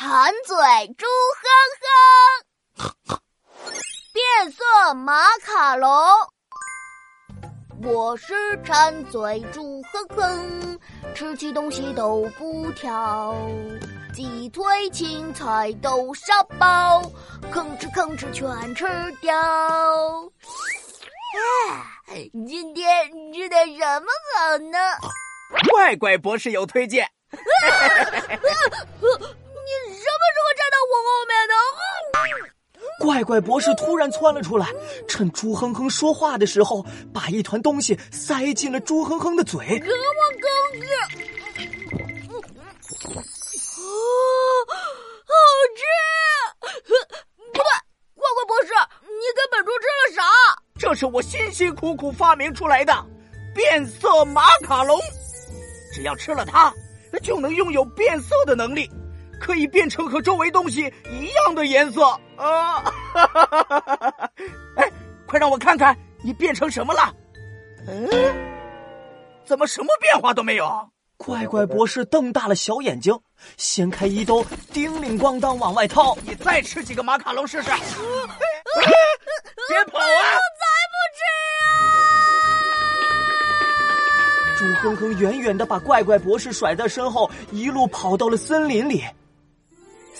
馋嘴猪哼哼，变色马卡龙。我是馋嘴猪哼哼，吃起东西都不挑，鸡腿、青菜、豆沙包，吭哧吭哧全吃掉。今天吃点什么好呢？怪怪博士有推荐。后面的？怪怪博士突然窜了出来，趁猪哼哼说话的时候，把一团东西塞进了猪哼哼的嘴。给我吭哧！哦，好吃！不对，怪怪博士，你给本猪吃了啥？这是我辛辛苦苦发明出来的变色马卡龙，只要吃了它，就能拥有变色的能力。可以变成和周围东西一样的颜色啊！哎，快让我看看你变成什么了？嗯，怎么什么变化都没有？怪怪博士瞪大了小眼睛，掀开衣兜，叮铃咣当往外掏。你再吃几个马卡龙试试？别跑啊！我才不吃啊！猪哼哼远远的把怪怪博士甩在身后，一路跑到了森林里。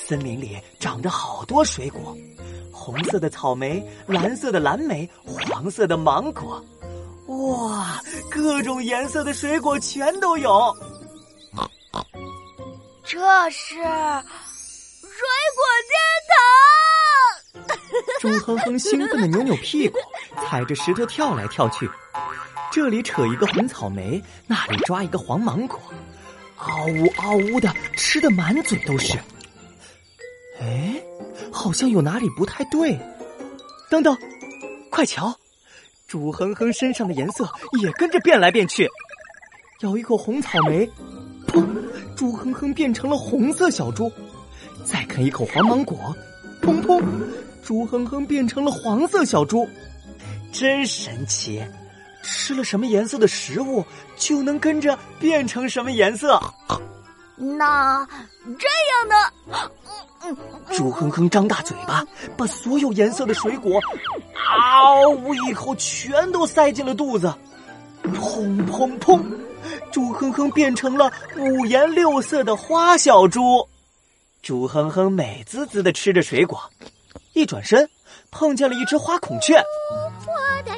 森林里长着好多水果，红色的草莓，蓝色的蓝莓，黄色的芒果，哇，各种颜色的水果全都有。这是水果天堂！猪哼哼兴奋的扭扭屁股，踩着石头跳来跳去，这里扯一个红草莓，那里抓一个黄芒果，嗷呜嗷呜的吃的满嘴都是。哎，好像有哪里不太对。等等，快瞧，猪哼哼身上的颜色也跟着变来变去。咬一口红草莓，砰，猪哼哼变成了红色小猪。再啃一口黄芒果，砰砰，猪哼哼变成了黄色小猪。真神奇，吃了什么颜色的食物，就能跟着变成什么颜色。那这样呢？猪哼哼张大嘴巴，把所有颜色的水果，嗷呜一口全都塞进了肚子。砰砰砰！猪哼哼变成了五颜六色的花小猪。猪哼哼美滋滋的吃着水果，一转身碰见了一只花孔雀。我的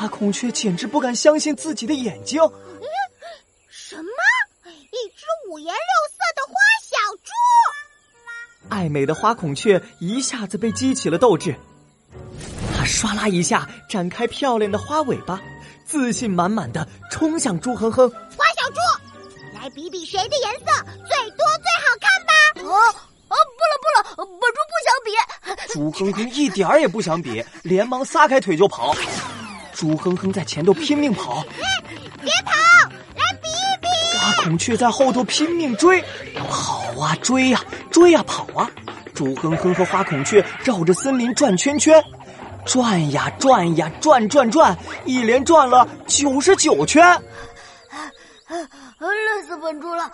花孔雀简直不敢相信自己的眼睛。什么？一只五颜六色的花小猪？爱美的花孔雀一下子被激起了斗志，它唰啦一下展开漂亮的花尾巴，自信满满的冲向猪哼哼。花小猪，来比比谁的颜色最多最好看吧！哦哦！不了不了，本猪不想比。猪哼哼一点儿也不想比，连忙撒开腿就跑。猪哼哼在前头拼命跑，别跑，来比一比。花孔雀在后头拼命追，跑啊追呀，追呀跑啊。猪哼哼和花孔雀绕着森林转圈圈，转呀转呀转转转，一连转了九十九圈。累死本猪了，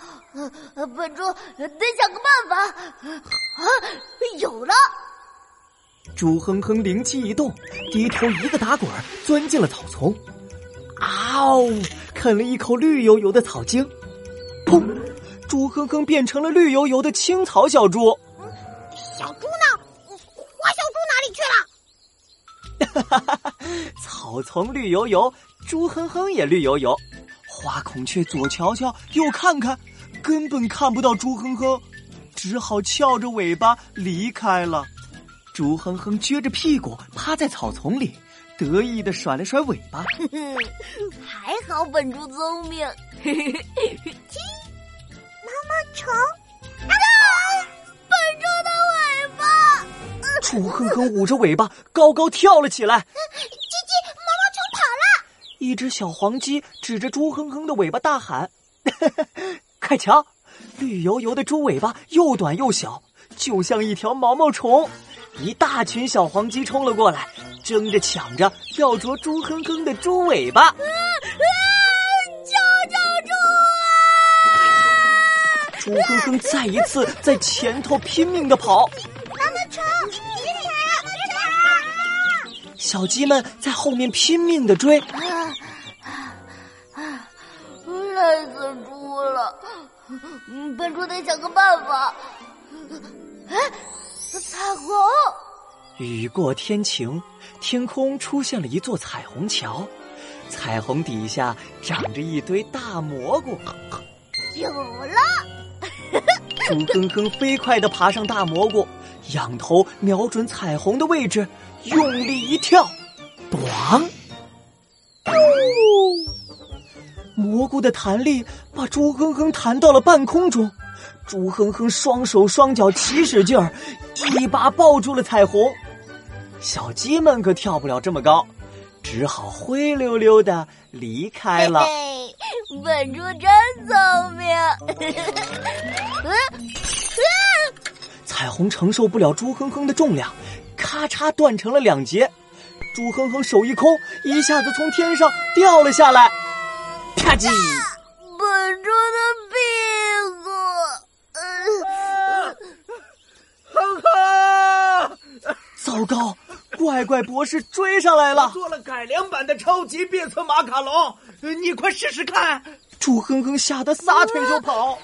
本猪得想个办法。啊，有了！猪哼哼灵机一动，低头一个打滚，钻进了草丛。嗷！啃了一口绿油油的草茎，砰！猪哼哼变成了绿油油的青草小猪。小猪呢？花小猪哪里去了？哈哈哈！草丛绿油油，猪哼哼也绿油油。花孔雀左瞧瞧，右看看，根本看不到猪哼哼，只好翘着尾巴离开了。猪哼哼撅着屁股趴在草丛里，得意的甩了甩尾巴。还好本猪聪明。鸡，毛毛虫，啊！本猪的尾巴。猪哼哼捂着尾巴高高跳了起来。叽叽，毛毛虫跑了。一只小黄鸡指着猪哼哼的尾巴大喊：“ 快瞧，绿油油的猪尾巴又短又小，就像一条毛毛虫。”一大群小黄鸡冲了过来，争着抢着要啄猪哼哼的猪尾巴。啊啊救救猪啊！猪哼哼再一次在前头拼命的跑。那么丑，你小鸡们在后面拼命的追。累死猪了！笨猪得想个办法。哎，彩虹！雨过天晴，天空出现了一座彩虹桥，彩虹底下长着一堆大蘑菇。有了！猪哼哼飞快的爬上大蘑菇，仰头瞄准彩虹的位置，用力一跳，咣！蘑菇的弹力把猪哼哼弹到了半空中。猪哼哼双手双脚齐使劲儿，一把抱住了彩虹。小鸡们可跳不了这么高，只好灰溜溜的离开了。笨猪真聪明。彩虹承受不了猪哼哼的重量，咔嚓断成了两截。猪哼哼手一空，一下子从天上掉了下来，啪叽！笨猪的。糟糕！怪怪博士追上来了，做了改良版的超级变色马卡龙，你快试试看！猪哼哼吓得撒腿就跑。